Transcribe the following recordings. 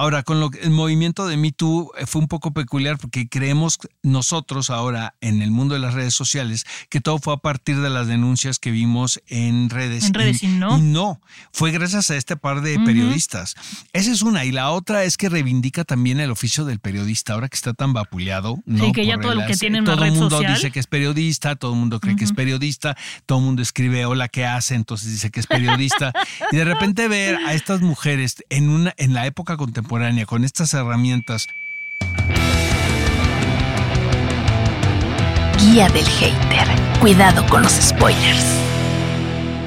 Ahora, con lo el movimiento de Me Too eh, fue un poco peculiar porque creemos nosotros ahora en el mundo de las redes sociales que todo fue a partir de las denuncias que vimos en redes. En redes, y, no. Y no, fue gracias a este par de periodistas. Esa es una. Y la otra es que reivindica también el oficio del periodista, ahora que está tan vapuleado. ¿no? Sí, que ya todo lo que tiene una Todo el mundo social. dice que es periodista, todo el mundo cree que es periodista, todo el mundo escribe hola, ¿qué hace? Entonces dice que es periodista. y de repente ver a estas mujeres en, una, en la época contemporánea con estas herramientas Guía del hater. Cuidado con los spoilers.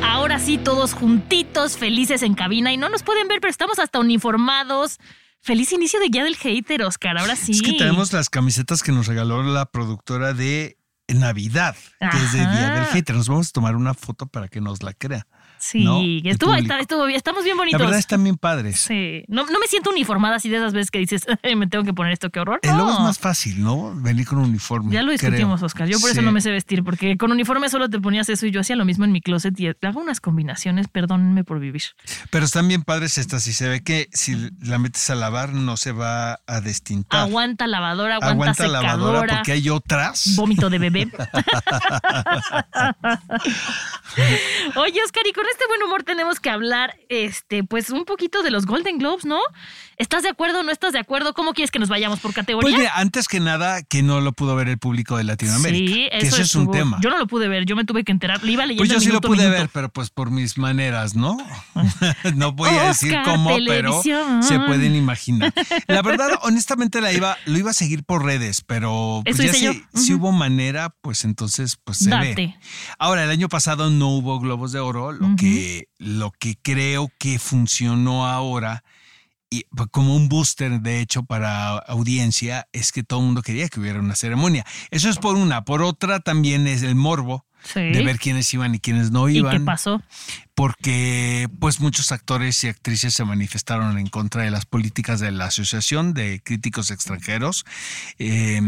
Ahora sí, todos juntitos, felices en cabina y no nos pueden ver, pero estamos hasta uniformados. Feliz inicio de Guía del Hater, Oscar. Ahora sí. Es que tenemos las camisetas que nos regaló la productora de Navidad, que es de Día del. Hater. Nos vamos a tomar una foto para que nos la crea. Sí, ¿no? El estuvo, está- estuvo bien, estamos bien La bonitos. verdad están bien padres. Sí, no, no me siento uniformada así de esas veces que dices, "Ay, me tengo que poner esto, qué horror. El logo No. es más fácil, ¿no? Venir con un uniforme. Ya lo discutimos, creo. Oscar. Yo por eso no me sé vestir, porque con uniforme solo te ponías eso y yo hacía lo mismo en mi closet y hago unas combinaciones, perdónenme por vivir. Pero están bien padres estas y se ve que si la metes a lavar no se va a destintar. Aguanta lavadora, aguanta, Aguanta secadora. lavadora porque hay otras. Vómito de bebé. Oye, Oscar, y con este buen humor tenemos que hablar, este, pues un poquito de los Golden Globes, ¿no? ¿Estás de acuerdo o no estás de acuerdo? ¿Cómo quieres que nos vayamos por categoría? Pues mira, antes que nada, que no lo pudo ver el público de Latinoamérica. Sí, que eso, eso es un tema. Yo no lo pude ver, yo me tuve que enterar. Le iba leyendo Pues yo sí lo minuto pude minuto. ver, pero pues por mis maneras, ¿no? no voy a decir Oscar, cómo, pero se pueden imaginar. La verdad, honestamente, la iba, lo iba a seguir por redes, pero pues ya si, hubo manera, pues entonces pues se Date. ve. Ahora, el año pasado no hubo Globos de Oro, lo, que, lo que creo que funcionó ahora y como un booster, de hecho, para audiencia, es que todo el mundo quería que hubiera una ceremonia. Eso es por una. Por otra, también es el morbo Sí. de ver quiénes iban y quiénes no ¿Y iban. qué pasó? Porque pues muchos actores y actrices se manifestaron en contra de las políticas de la Asociación de Críticos Extranjeros. Eh,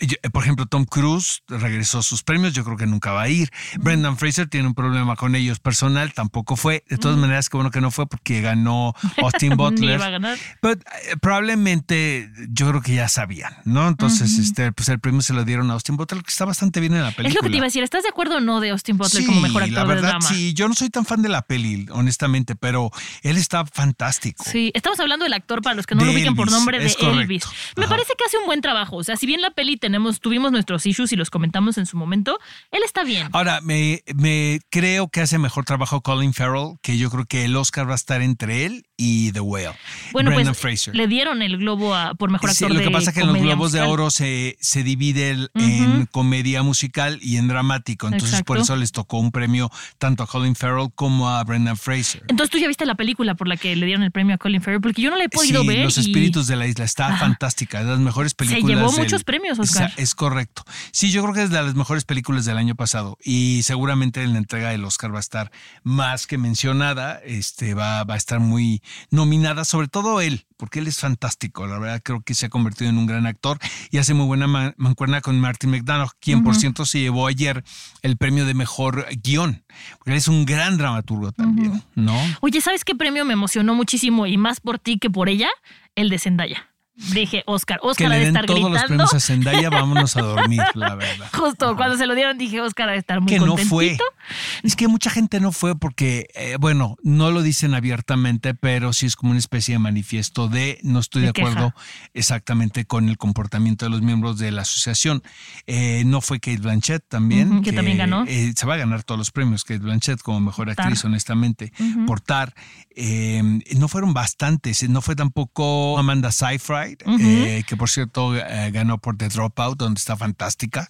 yo- por ejemplo, Tom Cruise regresó sus premios, yo creo que nunca va a ir. Brendan Fraser tiene un problema con ellos personal, tampoco fue. De todas maneras, qué bueno que no fue porque ganó Austin Butler. iba a ganar. Pero eh, probablemente yo creo que ya sabían, ¿no? Entonces, este, pues el premio se lo dieron a Austin Butler, que está bastante bien en la película. Es lo que te iba a decir. ¿Estás de acuerdo o no de Austin Butler Sí, como mejor actor la verdad, de drama? sí. Yo no soy tan fan de la peli, honestamente, pero él está fantástico. Sí, estamos hablando del actor para los que no De lo por Elvis, nombre de correcto. Elvis. Me Ajá. parece que hace un buen trabajo. O sea, si bien la peli tenemos, tuvimos nuestros issues y los comentamos en su momento, él está bien. Ahora, me, me creo que hace mejor trabajo Colin Farrell, que yo creo que el Oscar va a estar entre él y The Whale. Bueno, Brendan pues Fraser. le dieron el globo a, por mejor Sí, actor lo que de pasa es que en los Globos de musical. Oro se, se divide el- en comedia musical y en dramático. Entonces, por Exacto. eso les tocó un premio tanto a Colin Farrell como a Brendan Fraser. Entonces tú ya viste la película por la que le dieron el premio a Colin Farrell, porque yo no la he podido sí, ver. Los y- Espíritus de la Isla está Ajá. fantástica, es de las mejores películas. llevó del- muchos premios, Oscar. Es correcto. Sí, yo creo que es de las mejores películas del año pasado y seguramente en la entrega del Oscar va a estar más que mencionada, este va, va a estar muy nominada, sobre todo él, porque él es fantástico. La verdad creo que se ha convertido en un gran actor y hace muy buena man- mancuerna con Martin McDonough, quien por cierto se llevó ayer el premio de mejor guion, porque él es un gran dramaturgo también, ¿no? Oye, ¿sabes qué premio me emocionó muchísimo y más por ti que por ella? El de Zendaya. Dije, Oscar, Oscar ha de den estar todos los gritando. premios a Zendaya, vámonos a dormir, la verdad. Justo cuando se lo dieron dije, Oscar ha de estar muy que no fue. Es que mucha gente no fue porque, eh, bueno, no lo dicen abiertamente, pero sí es como una especie de manifiesto de no estoy de, acuerdo exactamente con el comportamiento de los miembros de la asociación. Eh, no fue Kate Blanchett también. Que también ganó. eh, se va a ganar todos los premios, Kate Blanchett como mejor actriz, honestamente, Ujú. por Tar. Eh, no fueron bastantes, no fue tampoco Amanda Seyfried, que por cierto ganó por The Dropout, donde está fantástica.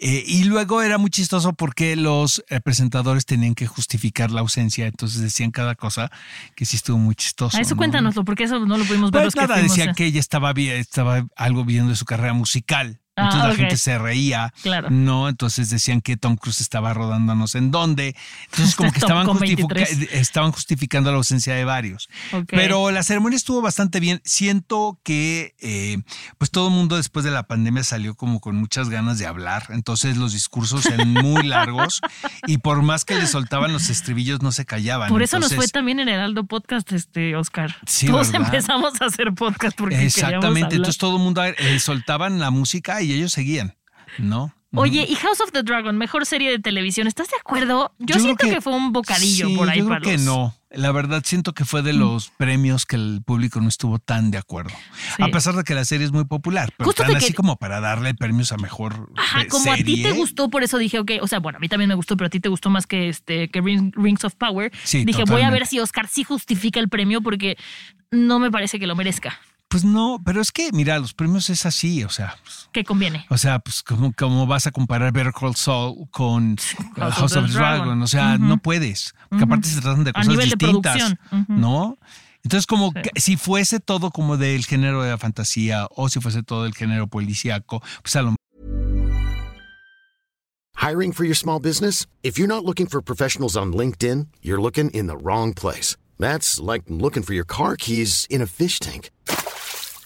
Y luego era muy chistoso porque los presentadores tenían que justificar la ausencia, entonces decían cada cosa que sí estuvo muy chistoso. A eso ¿no? cuéntanoslo, porque eso no lo pudimos ver Pues los que nada, fuimos, decían eh. que ella estaba, estaba algo viendo de su carrera musical. Ah, Entonces la gente se reía, Claro. ¿no? Entonces decían que Tom Cruise estaba rodándonos en dónde. Entonces como que estaban, con justifica- 23. estaban justificando la ausencia de varios. Pero la ceremonia estuvo bastante bien. Siento que eh, pues todo el mundo después de la pandemia salió como con muchas ganas de hablar. Entonces los discursos eran muy largos y por más que le soltaban los estribillos no se callaban. Por eso nos fue también en Heraldo Podcast, este Oscar. Sí, Todos ¿verdad? empezamos a hacer podcast porque queríamos Exactamente. hablar. Entonces todo el mundo eh, soltaban la música y ellos seguían, ¿no? Oye, y House of the Dragon, mejor serie de televisión, ¿estás de acuerdo? Yo, siento que, fue un bocadillo sí, por ahí Yo creo para los- no. La verdad, siento que fue de los premios que el público no estuvo tan de acuerdo. Sí. A pesar de que la serie es muy popular, pero Justo tan así que- como para darle premios a mejor Ajá, eh, como a ti te gustó, por eso dije, ok, o sea, bueno, a mí también me gustó, pero a ti te gustó más que este que Ring- Rings of Power. Sí, dije, voy a ver si Oscar sí justifica el premio porque no me parece que lo merezca. Pues no, pero es que, mira, los premios es así, o sea, pues, Que conviene. o sea, pues como, como vas a comparar Better Call Saul con House House, of the Dragon, Dragon. o sea, no puedes, porque Ujú. aparte se tratan de A cosas nivel de distintas, producción. ¿no? Entonces, como Sí. que si fuese todo como del género de la fantasía o si fuese todo del género policíaco, pues a lo Hiring for your small business? If you're not looking for professionals on LinkedIn, you're looking in the wrong place. That's like looking for your car keys in a fish tank.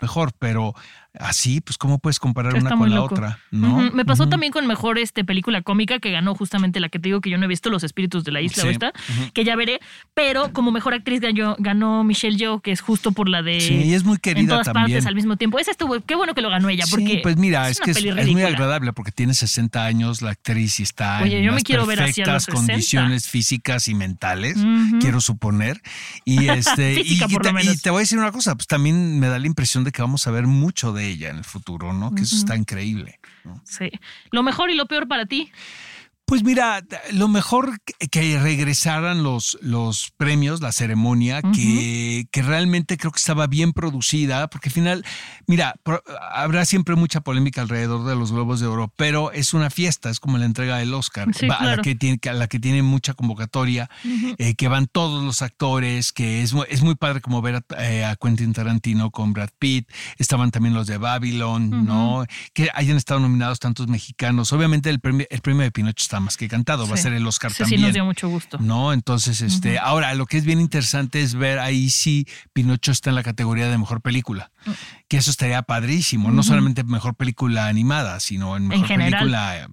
Mejor, pero así, pues, ¿cómo puedes comparar Está una con la loco. otra? ¿no? Me pasó también con mejor este película cómica que ganó justamente la que te digo que yo no he visto, Los Espíritus de la Isla Sí. o esta, que ya veré, pero como mejor actriz ganó, ganó Michelle Yeoh, que es justo por la de Sí, es muy en querida todas también. partes al mismo tiempo. Esa estuvo, qué bueno que lo ganó ella, porque sí, pues mira, es, que es, muy agradable porque tiene 60 años la actriz y está Oye, en yo me ver los perfectas 60. condiciones físicas y mentales, quiero suponer. Y este y, Física, y por te, lo y menos. te voy a decir una cosa, pues también me da la impresión de que vamos a ver mucho de ella en el futuro, ¿no? Que eso está increíble. ¿no? Sí. Lo mejor y lo peor para ti. Pues mira, lo mejor que- regresaran los, los premios, la ceremonia, que, que realmente creo que estaba bien producida, porque al final, mira, pro- habrá siempre mucha polémica alrededor de los Globos de Oro, pero es una fiesta, es como la entrega del Oscar, Sí, va- a, la que tiene, a la que tiene mucha convocatoria, eh, que van todos los actores, que es, es muy padre como ver a, eh, a Quentin Tarantino con Brad Pitt, estaban también los de Babylon, ¿no? Que hayan estado nominados tantos mexicanos. Obviamente el premio, el premio de Pinocho está más que cantado, va a ser el Oscar Sí, sí, también. nos dio mucho gusto. No, entonces, este, ahora lo que es bien interesante es ver ahí si Pinocho está en la categoría de mejor película, Mm. que eso estaría padrísimo, no solamente mejor película animada, sino en mejor general. película.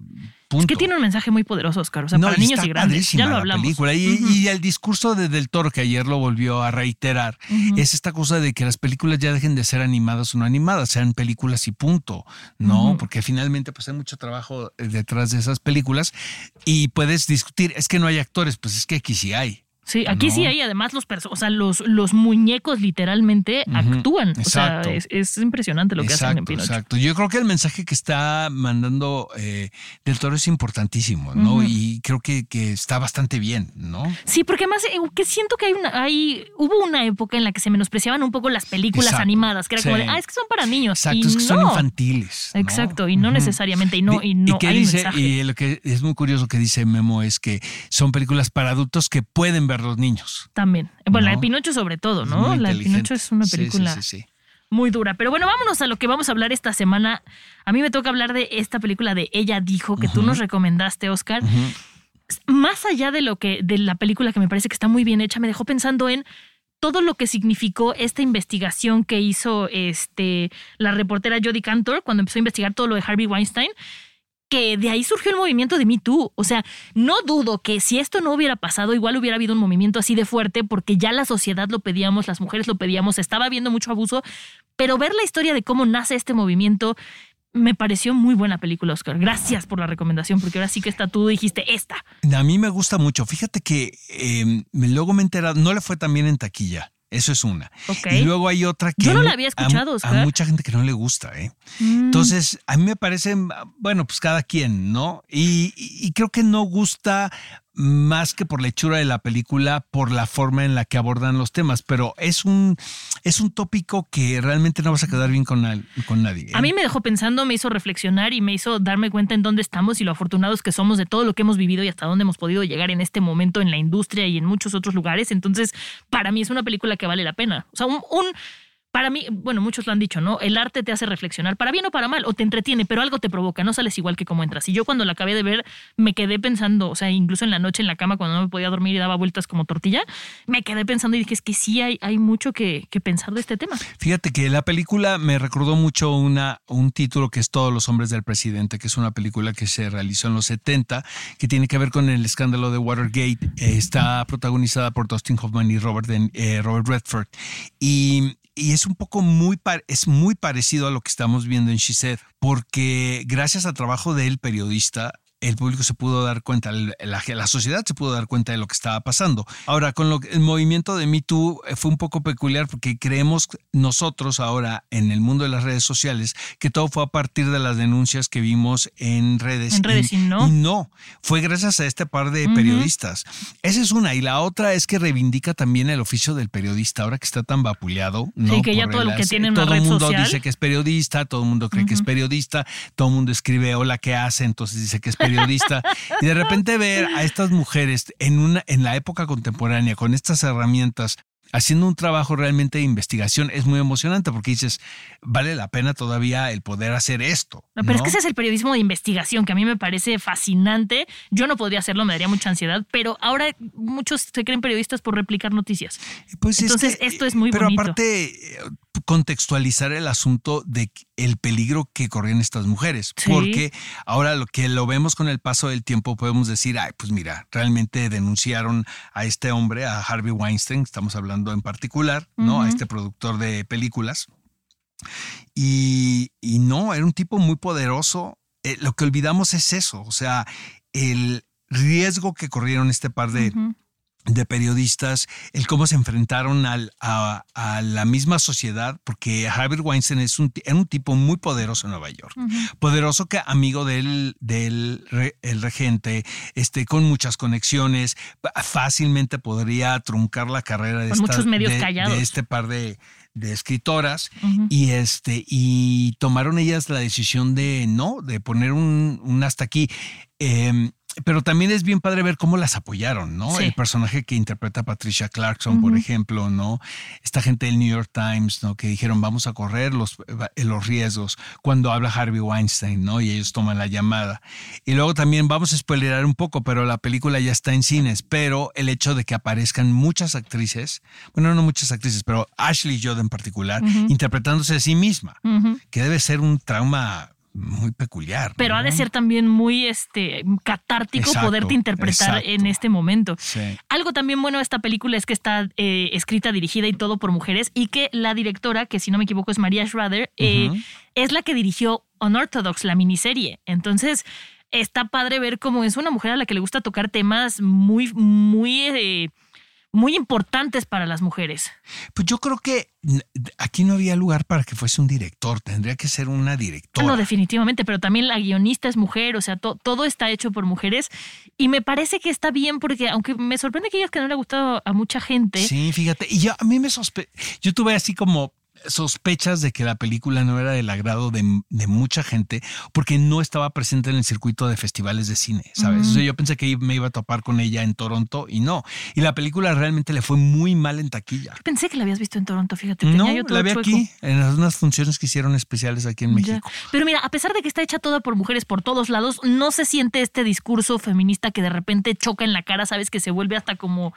Punto. Es que tiene un mensaje muy poderoso, Oscar. O sea, para y niños está y grandes. Ya lo la hablamos. película. Y, el discurso de Del Toro, que ayer lo volvió a reiterar, es esta cosa de que las películas ya dejen de ser animadas o no animadas, sean películas y punto, ¿no? Porque finalmente pues hay mucho trabajo eh, detrás de esas películas y puedes discutir, es que no hay actores, pues es que aquí sí hay. Sí, aquí ¿no? sí hay además los o sea, los, los muñecos literalmente actúan. O sea, es, es impresionante lo que hacen en Pinocho. exacto. Yo creo que el mensaje que está mandando eh, Del Toro es importantísimo, ¿no? Y creo que, que está bastante bien, ¿no? Sí, porque además eh, que siento que hay una, hay, hubo una época en la que se menospreciaban un poco las películas Exacto. animadas, que era como de, ah, es que son para niños. Exacto, y es que son infantiles. ¿no? Exacto, y no necesariamente, y no, y no qué hay un dice, mensaje. y lo que es muy curioso que dice Memo es que son películas para adultos que pueden ver los niños. También. Bueno, la de No. Pinocho sobre todo, ¿no? La de. Pinocho es una sí, película sí, sí. muy dura. Pero bueno, vámonos a lo que vamos a hablar esta semana. A mí me toca hablar de esta película de Ella dijo que tú nos recomendaste, Oscar. Más allá de lo que de la película que me parece que está muy bien hecha, me dejó pensando en todo lo que significó esta investigación que hizo este la reportera Jodie Cantor cuando empezó a investigar todo lo de Harvey Weinstein. Que de ahí surgió el movimiento de Me Too. O sea, no dudo que si esto no hubiera pasado, igual hubiera habido un movimiento así de fuerte, porque ya la sociedad lo pedíamos, las mujeres lo pedíamos, estaba habiendo mucho abuso. Pero ver la historia de cómo nace este movimiento me pareció muy buena película, Oscar. Gracias por la recomendación, porque ahora sí que está tú dijiste esta. A mí me gusta mucho. Fíjate que eh, luego me he enterado, no le fue tan en taquilla. Eso es una. Y luego hay otra que Yo no la había escuchado, a, a mucha gente que no le gusta, ¿eh? Mm. Entonces, a mí me parece, bueno, pues cada quien, ¿no? Y, y- y creo que no gusta más que por la hechura de la película, por la forma en la que abordan los temas. Pero es un, es un tópico que realmente no vas a quedar bien con, con nadie. A mí me dejó pensando, me hizo reflexionar y me hizo darme cuenta en dónde estamos y lo afortunados que somos de todo lo que hemos vivido y hasta dónde hemos podido llegar en este momento en la industria y en muchos otros lugares. Entonces, para mí es una película que vale la pena. O sea, un para mí, bueno, muchos lo han dicho, ¿no? El arte te hace reflexionar, para bien o para mal, o te entretiene, pero algo te provoca, no sales igual que como entras. Y yo cuando la acabé de ver, me quedé pensando, o sea, incluso en la noche en la cama, cuando no me podía dormir y daba vueltas como tortilla, me quedé pensando y dije, es que sí hay, hay mucho que, pensar de este tema. Fíjate que la película me recordó mucho una, un título que es Todos los hombres del presidente, que es una película que se realizó en los 70, que tiene que ver con el escándalo de Watergate. está protagonizada por Dustin Hoffman y Robert, eh, Robert Redford. Y y es un poco muy, es muy parecido a lo que estamos viendo en She Said, porque gracias al trabajo del periodista, el público se pudo dar cuenta, la, la, sociedad se pudo dar cuenta de lo que estaba pasando. Ahora, con lo, el movimiento de Me Too eh, fue un poco peculiar porque creemos nosotros ahora en el mundo de las redes sociales que todo fue a partir de las denuncias que vimos en redes. En redes y, no. no, fue gracias a este par de periodistas. Esa es una. Y la otra es que reivindica también el oficio del periodista, ahora que está tan vapuleado. ¿no? Sí, que ya todo lo que tiene Todo el mundo dice que es periodista, todo el mundo cree que es periodista, todo el mundo escribe hola, ¿qué hace? Entonces dice que es periodista periodista, y de repente ver a estas mujeres en, una, en la época contemporánea con estas herramientas haciendo un trabajo realmente de investigación es muy emocionante porque dices, vale la pena todavía el poder hacer esto. pero es que ese es el periodismo de investigación que a mí me parece fascinante. Yo no podría hacerlo, me daría mucha ansiedad, pero ahora muchos se creen periodistas por replicar noticias. Pues Entonces, esto es muy pero bonito. Pero aparte, contextualizar el asunto de el peligro que corrían estas mujeres, porque ahora lo que lo vemos con el paso del tiempo podemos decir, ay, pues mira, realmente denunciaron a este hombre, a Harvey Weinstein, estamos hablando en particular, ¿no? A este productor de películas. Y, no, era un tipo muy poderoso. Eh, lo que olvidamos es eso, o sea, el riesgo que corrieron este par de, de periodistas, el cómo se enfrentaron al, a, la misma sociedad, porque Harvey Weinstein es un, era un tipo muy poderoso en Nueva York, poderoso que amigo del, del el regente, este, con muchas conexiones, fácilmente podría truncar la carrera de, muchos medios de, este par de, de escritoras. Y este y tomaron ellas la decisión de no de poner un, un hasta aquí. Eh, pero también es bien padre ver cómo las apoyaron, ¿no? El personaje que interpreta Patricia Clarkson, por ejemplo, ¿no? Esta gente del New York Times, ¿no? Que dijeron, vamos a correr los, los riesgos cuando habla Harvey Weinstein, ¿no? Y ellos toman la llamada. Y luego también vamos a spoilerar un poco, pero la película ya está en cines, pero el hecho de que aparezcan muchas actrices, bueno, no muchas actrices, pero Ashley Judd en particular, interpretándose a sí misma, que debe ser un trauma muy peculiar. Pero ha de ser también muy este catártico poderte interpretar en este momento. Algo también bueno de esta película es que está eh, escrita, dirigida y todo por mujeres y que la directora, que si no me equivoco es María Schrader, eh, es la que dirigió Unorthodox, la miniserie. Entonces, está padre ver cómo es una mujer a la que le gusta tocar temas muy, muy... Eh, muy importantes para las mujeres. Pues yo creo que aquí no había lugar para que fuese un director, tendría que ser una directora. No, definitivamente, pero también la guionista es mujer, o sea, todo está hecho por mujeres y me parece que está bien porque aunque me sorprende que ellas que no le ha gustado a mucha gente. Sí, fíjate, y yo a mí me sospe yo tuve así como sospechas de que la película no era del agrado de, mucha gente porque no estaba presente en el circuito de festivales de cine, ¿sabes? yo pensé que me iba a topar con ella en Toronto y no. Y la película realmente le fue muy mal en taquilla. Pensé que la habías visto en Toronto, fíjate. No, la vi aquí, en unas funciones que hicieron especiales aquí en México. Pero mira, a pesar de que está hecha toda por mujeres por todos lados, no se siente este discurso feminista que de repente choca en la cara, ¿sabes? Que se vuelve hasta como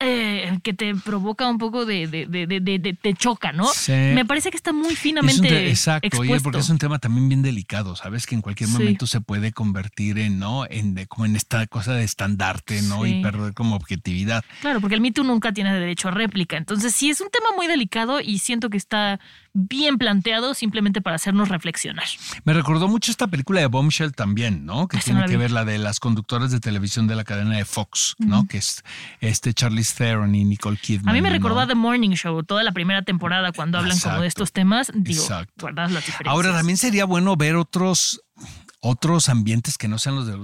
eh, que te provoca un poco de, de, de, de te choca, ¿no? Sí. Me parece que está muy finamente. exacto, oye, porque es un tema también bien delicado, ¿sabes? Que en cualquier momento se puede convertir en, ¿no? En como en esta cosa de estandarte, ¿no? Y perder como objetividad. Claro, porque el mito nunca tiene derecho a réplica. Entonces, sí, es un tema muy delicado y siento que está bien planteado simplemente para hacernos reflexionar. Me recordó mucho esta película de Bombshell también, ¿no? Que tiene que ver la de las conductoras de televisión de la cadena de Fox, ¿no? Que es este Charlie Theron y Nicole Kidman. A mí me recordó a The Morning Show, toda la primera temporada cuando hablan como de estos temas. Digo, guardas las diferencias. Ahora también sería bueno ver otros, otros ambientes que no sean los de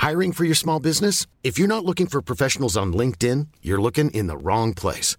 Hiring for your small business? If you're not looking for professionals on LinkedIn, you're looking in the wrong place.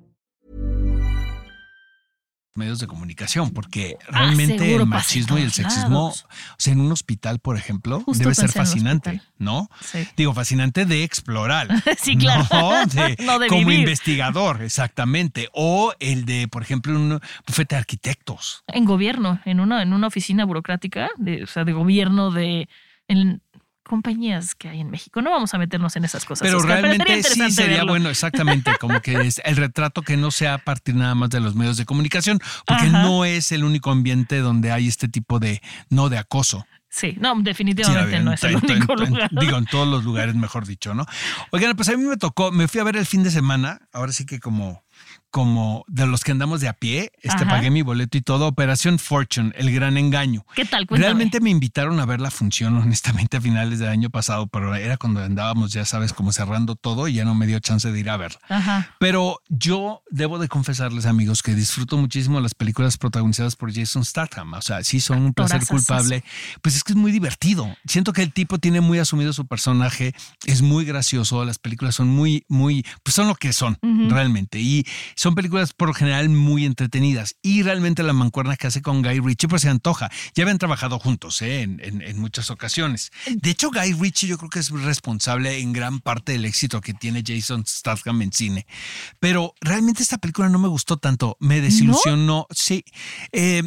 Medios de comunicación, porque Ah, realmente el machismo y el sexismo, o sea, en un hospital, por ejemplo, Justo debe ser fascinante. ¿no? Sí. Digo, fascinante de explorar. Sí, claro. No, de- No de como vivir. investigador, exactamente. O el de, por ejemplo, un bufete de arquitectos. En gobierno, en una, en una oficina burocrática, de, o sea, de gobierno de en compañías que hay en México. No vamos a meternos en esas cosas. Pero Oscar, realmente sí sería verlo. bueno, exactamente, como que es el retrato que no sea a partir nada más de los medios de comunicación, porque Ajá. no es el único ambiente donde hay este tipo de, no de acoso. Sí, no, definitivamente en- no es el único en- en- lugar. Digo, en todos los lugares, mejor dicho, ¿no? Oigan, pues a mí me tocó, me fui a ver el fin de semana, ahora sí que como, como de los que andamos de a pie, este Ajá. pagué mi boleto y todo, Operación Fortune, el gran engaño. ¿Qué tal? Cuéntame. Realmente me invitaron a ver la función, honestamente, a finales del año pasado, pero era cuando andábamos, ya sabes, como cerrando todo y ya no me dio chance de ir a verla. Ajá. Pero yo debo de confesarles, amigos, que disfruto muchísimo las películas protagonizadas por Jason Statham. O sea, sí son un placer culpable. Pues es que es muy divertido. Siento que el tipo tiene muy asumido su personaje, es muy gracioso, las películas son muy, muy, pues son lo que son realmente. Y son películas por lo general muy entretenidas. Y realmente la mancuerna que hace con Guy Ritchie, pues se antoja. Ya habían trabajado juntos ¿eh? en, en- en muchas ocasiones. De hecho, Guy Ritchie yo creo que es responsable en gran parte del éxito que tiene Jason Statham en cine. Pero realmente esta película no me gustó tanto. Me desilusionó. Sí. Eh,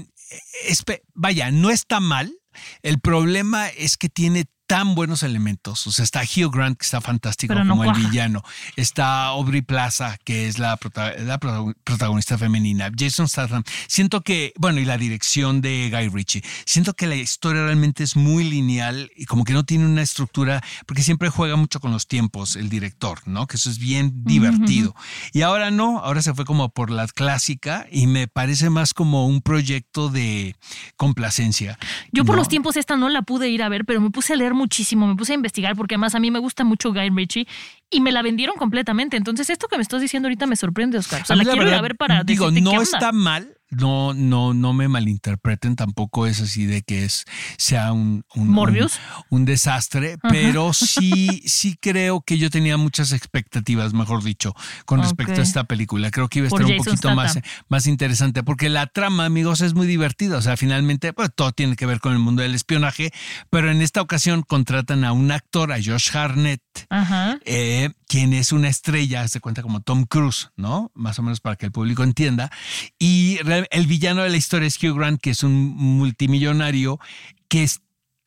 vaya, no está mal. El problema es que tiene tan buenos elementos. O sea, está Hugh Grant, que está fantástico no como el villano. Está Aubrey Plaza, que es la, prota- la prota- protagonista femenina. Jason Statham. Siento que, bueno, y la dirección de Guy Ritchie. Siento que la historia realmente es muy lineal y como que no tiene una estructura, porque siempre juega mucho con los tiempos el director, ¿no? Que eso es bien divertido. Y ahora no, ahora se fue como por la clásica y me parece más como un proyecto de complacencia. Yo por ¿no? los tiempos esta no la pude ir a ver, pero me puse a leer muchísimo, me puse a investigar porque además a mí me gusta mucho Guy Ritchie y me la vendieron completamente. Entonces esto que me estás diciendo ahorita me sorprende, Oscar. O sea, la la quiero ir a verdad, ver para digo, no qué onda. está mal. No, no, no me malinterpreten, tampoco es así de que es sea un, un- un, un desastre, pero sí, sí creo que yo tenía muchas expectativas, mejor dicho, con respecto a esta película. Creo que iba a Por estar un Jason poquito más, más interesante, porque la trama, amigos, es muy divertida. O sea, finalmente, pues todo tiene que ver con el mundo del espionaje, pero en esta ocasión contratan a un actor, a Josh Harnett, Ajá. eh, quien es una estrella, se cuenta como Tom Cruise, ¿no? Más o menos para que el público entienda. Y el villano de la historia es Hugh Grant, que es un multimillonario que es-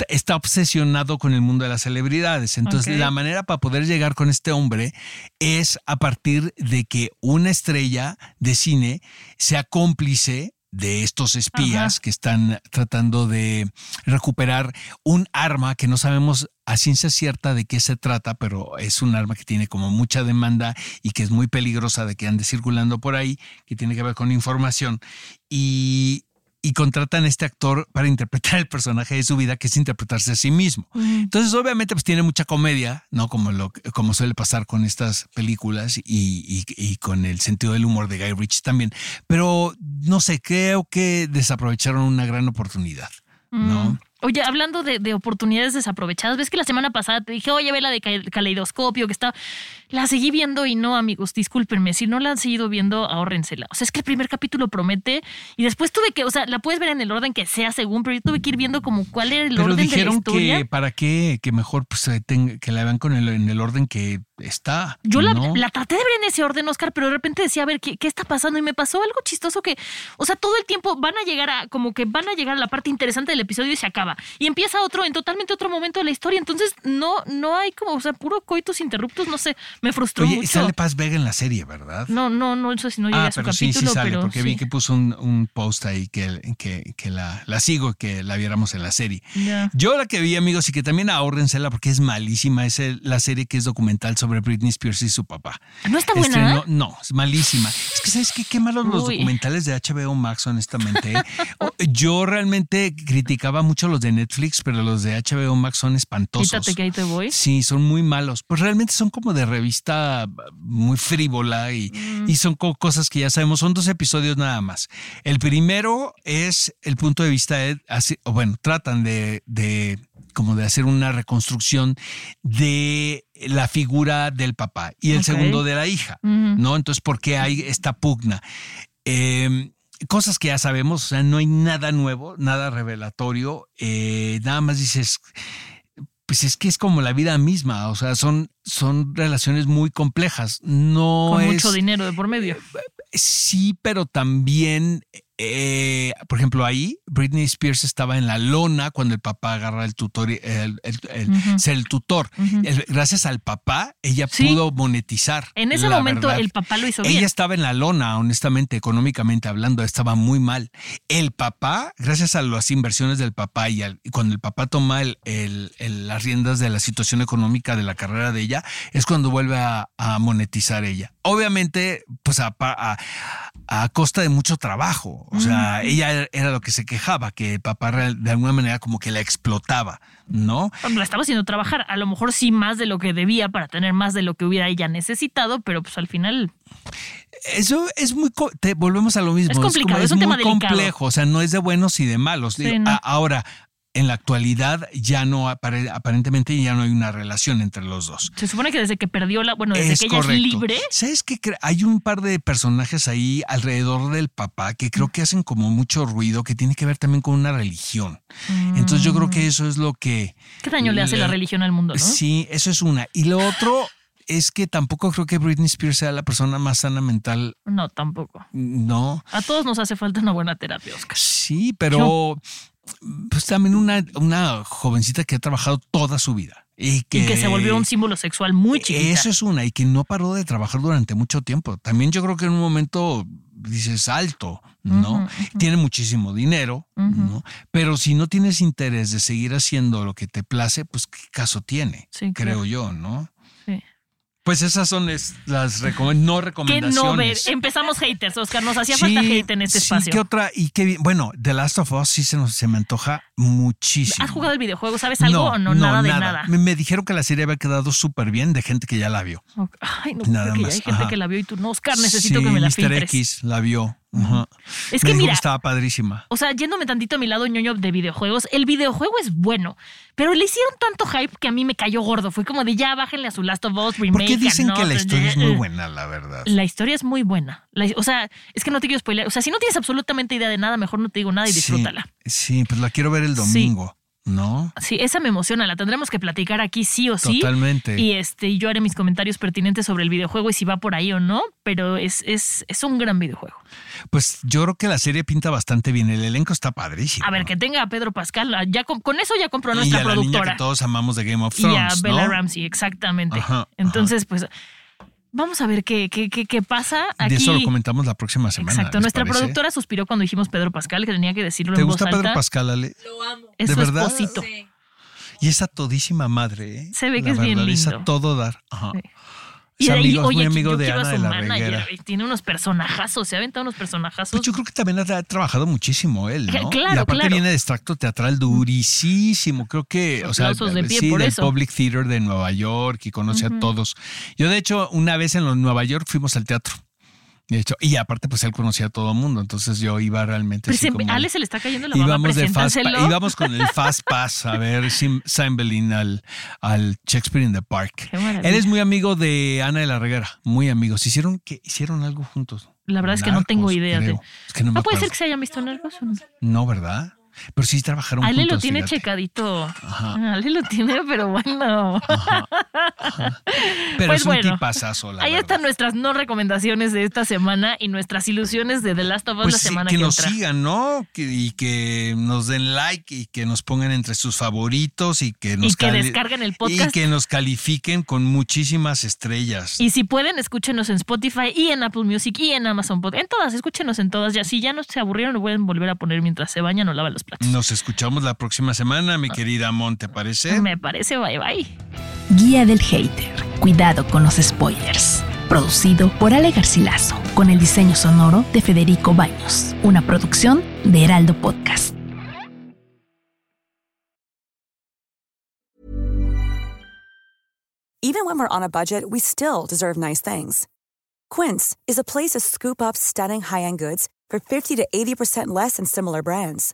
está obsesionado con el mundo de las celebridades. Entonces, la manera para poder llegar con este hombre es a partir de que una estrella de cine sea cómplice de estos espías Ajá. que están tratando de recuperar un arma que no sabemos a ciencia cierta de qué se trata, pero es un arma que tiene como mucha demanda y que es muy peligrosa de que ande circulando por ahí, que tiene que ver con información. Y, y contratan a este actor para interpretar el personaje de su vida, que es interpretarse a sí mismo. Entonces, obviamente, pues tiene mucha comedia, ¿no? Como, lo, como suele pasar con estas películas y, y- y con el sentido del humor de Guy Ritchie también. Pero, no sé, creo que desaprovecharon una gran oportunidad, ¿no? Mm. Oye, hablando de, de oportunidades desaprovechadas, ves que la semana pasada te dije, oye, ve la de Ca- Caleidoscopio, que está. La seguí viendo y no, amigos, discúlpenme. Si no la han seguido viendo, ahórrensela. O sea, es que el primer capítulo promete y después tuve que, o sea, la puedes ver en el orden que sea según, pero yo tuve que ir viendo como cuál era el Pero orden de la dijeron historia. que para qué, que mejor pues, que la vean con el, en el orden que está. Yo la, ¿no? la traté de ver en ese orden, Oscar, pero de repente decía, a ver, ¿qué, ¿qué está pasando? Y me pasó algo chistoso que, o sea, todo el tiempo van a llegar a, como que van a llegar a la parte interesante del episodio y se acaba. Y empieza otro en totalmente otro momento de la historia. Entonces, no, no hay como, o sea, puro coitos interruptos, no sé, me frustró Oye, y mucho. sale Paz Vega en la serie, ¿verdad? No, no, no, eso sí no llegué ah, a su pero sí, capítulo, sí sale, pero porque vi sí. que puso un, un post ahí que, que, que la, la sigo, que la viéramos en la serie. Yo la que vi, amigos, y que también ahórrensela porque es malísima, es el- la serie que es documental sobre Britney Spears y su papá. ¿No está buena? Estrenó- no, es malísima. Es que, ¿sabes qué? Qué malos los documentales de HBO Max, honestamente. ¿eh? Yo realmente criticaba mucho los de Netflix, pero los de HBO Max son espantosos. Quítate que ahí te voy. Sí, son muy malos. Pues realmente son como de revista muy frívola y, Mm. y son co- cosas que ya sabemos. Son dos episodios nada más. El primero es el punto de vista, de- así- bueno, tratan de, de como de hacer una reconstrucción de la figura del papá y el segundo de la hija. ¿no? Entonces, ¿por qué hay esta pugna? Eh, cosas que ya sabemos, o sea, no hay nada nuevo, nada revelatorio, eh, nada más dices, pues es que es como la vida misma, o sea, son, son relaciones muy complejas, no Con es... mucho dinero de por medio. Sí, pero también, eh, por ejemplo, ahí Britney Spears estaba en la lona cuando el papá agarra el tutor, el, el- el- Ujú. ser el tutor. Gracias al papá, ella Sí. pudo monetizar. En ese momento verdad. el papá lo hizo Ella bien. estaba en la lona, honestamente, económicamente hablando, estaba muy mal. El papá, gracias a las inversiones del papá y, al- y cuando el papá toma las riendas de la situación económica de la carrera de ella, es cuando vuelve a, a monetizar ella. Obviamente, pues a, a- a costa de mucho trabajo. O sea, ella era- lo que se quejaba, que papá de alguna manera como que la explotaba, ¿no? La estaba haciendo trabajar, a lo mejor sí más de lo que debía para tener más de lo que hubiera ella necesitado, pero pues al final Eso es muy. Te, volvemos a lo mismo. Es complicado, como- es un tema muy delicado. complejo. O sea, no es de buenos y de malos. Sí, no. ahora, en la actualidad, ya no apare- aparentemente ya no hay una relación entre los dos. se supone que desde que perdió la, bueno, desde es que ella correcto. es libre, ¿Sabes qué? cre- Hay un par de personajes ahí alrededor del papá que creo que hacen como mucho ruido, que tiene que ver también con una religión. Entonces, yo creo que eso es lo que. ¿qué daño le hace la religión al mundo, no? Sí, eso es una. Y lo otro es que tampoco creo que Britney Spears sea la persona más sana mental, No, tampoco. ¿no? A todos nos hace falta una buena terapia, Oscar. Sí, pero pues también una, una jovencita que ha trabajado toda su vida. Y que, Y que se volvió un símbolo sexual muy chiquita. Eso es una, y que no paró de trabajar durante mucho tiempo. También yo creo que en un momento dices alto, ¿no? Tiene muchísimo dinero. ¿no? Pero si no tienes interés de seguir haciendo lo que te place, pues qué caso tiene, Sí, creo claro. yo, ¿no? Pues esas son es- las recome- no recomendaciones. no ver. Empezamos haters, Oscar. Nos hacía Sí, falta hate en este sí, espacio. ¿qué otra? Y qué bien. Bueno, The Last of Us sí se, nos, se me antoja muchísimo. ¿Has jugado el videojuego? ¿Sabes algo o no? nada de nada. Me, me dijeron que la serie había quedado súper bien de gente que ya la vio. Ay, no, Nada creo que ya hay gente ajá. que la vio y tú no, Oscar, necesito Sí, que me la Mr. filtres. X la vio. Ajá. Es me que dijo mira, que estaba padrísima. o sea, yéndome tantito a mi lado ñoño de videojuegos, el videojuego es bueno, pero le hicieron tanto hype que a mí me cayó gordo. Fue como de ya bájenle a su Last of Us remake. ¿Por qué dicen que la historia es muy buena, la verdad? La historia es muy buena. La- o sea, es que no te quiero spoiler. O sea, si no tienes absolutamente idea de nada, mejor no te digo nada y disfrútala. Sí, sí, pues la quiero ver el Sí. domingo, ¿no? Sí, esa me emociona. La tendremos que platicar aquí sí o sí. Totalmente. Y este, yo haré mis comentarios pertinentes sobre el videojuego y si va por ahí o no, pero es, es, es un gran videojuego. Pues yo creo que la serie pinta bastante bien. El elenco está padrísimo. A ver, que tenga a Pedro Pascal, a- ya con, con eso ya compró a y nuestra a la niña que todos amamos de Game of y a Thrones, Bella ¿no? Ramsey, exactamente. Ajá, ajá. Entonces, pues, vamos a ver qué, qué, qué, qué pasa. Aquí, De eso lo comentamos la próxima semana. Exacto. ¿les Nuestra parece? productora suspiró cuando dijimos Pedro Pascal, que tenía que decirlo ¿Te en gusta voz Pedro alta. Pascal, Ale? Lo amo. Es ¿De su verdad? esposito. Sí. Y esa todísima madre, ¿eh? Se ve que es bien verdad, es a lindo. todo dar. Ajá. Sí. De ahí, oye, muy yo amigo de quiero a Ana su de la manager. Tiene unos personajazos, se ha aventado unos personajazos. Pues yo creo que también ha trabajado muchísimo él, ¿no? Claro, y aparte claro. viene de extracto teatral durísimo. Creo que, o sea, de pie sí, por del eso. Public Theater de Nueva York y conoce a todos. Yo, de hecho, una vez en los Nueva York fuimos al teatro. De hecho, y aparte, pues él conocía a todo el mundo. Entonces yo iba realmente. así Presem- como- a Ale se le está cayendo la íbamos de fast íbamos con el Fast Pass a ver Cymbeline al, al Shakespeare in the Park. Qué. Él es muy amigo de Ana de la Reguera, muy amigos. Hicieron que hicieron algo juntos. La verdad es que no tengo idea de-. Es que no puede ser que se hayan visto en algo. ¿o no? No, ¿verdad? Pero sí trabajaron Ale juntos. lo tiene fíjate. checadito. Ajá. Ale lo tiene, pero bueno. Pero Pues es un bueno, tipazazo, la Ahí verdad. están nuestras no recomendaciones de esta semana y nuestras ilusiones de The Last of Us Pues la sí, semana que que, nos entra. sigan, ¿no? Que- y que nos den like y que nos pongan entre sus favoritos y que nos Y que descarguen el y podcast. que nos califiquen con muchísimas estrellas. Y si pueden, escúchenos en Spotify y en Apple Music y en Amazon Podcast. En todas, escúchenos en todas. Ya si ya no se aburrieron, lo pueden volver a poner mientras se bañan o lavan los platos. Nos escuchamos la próxima semana, mi querida Mon, ¿te parece? Me parece, bye bye. Guía del Hater. Cuidado con los spoilers. Producido por Ale Garcilaso, con el diseño sonoro de Federico Baños. Una producción de Heraldo Podcast. Even when we're on a budget, we still deserve nice things. Quince is a place to scoop up stunning high-end goods for 50 to 80% less than similar brands.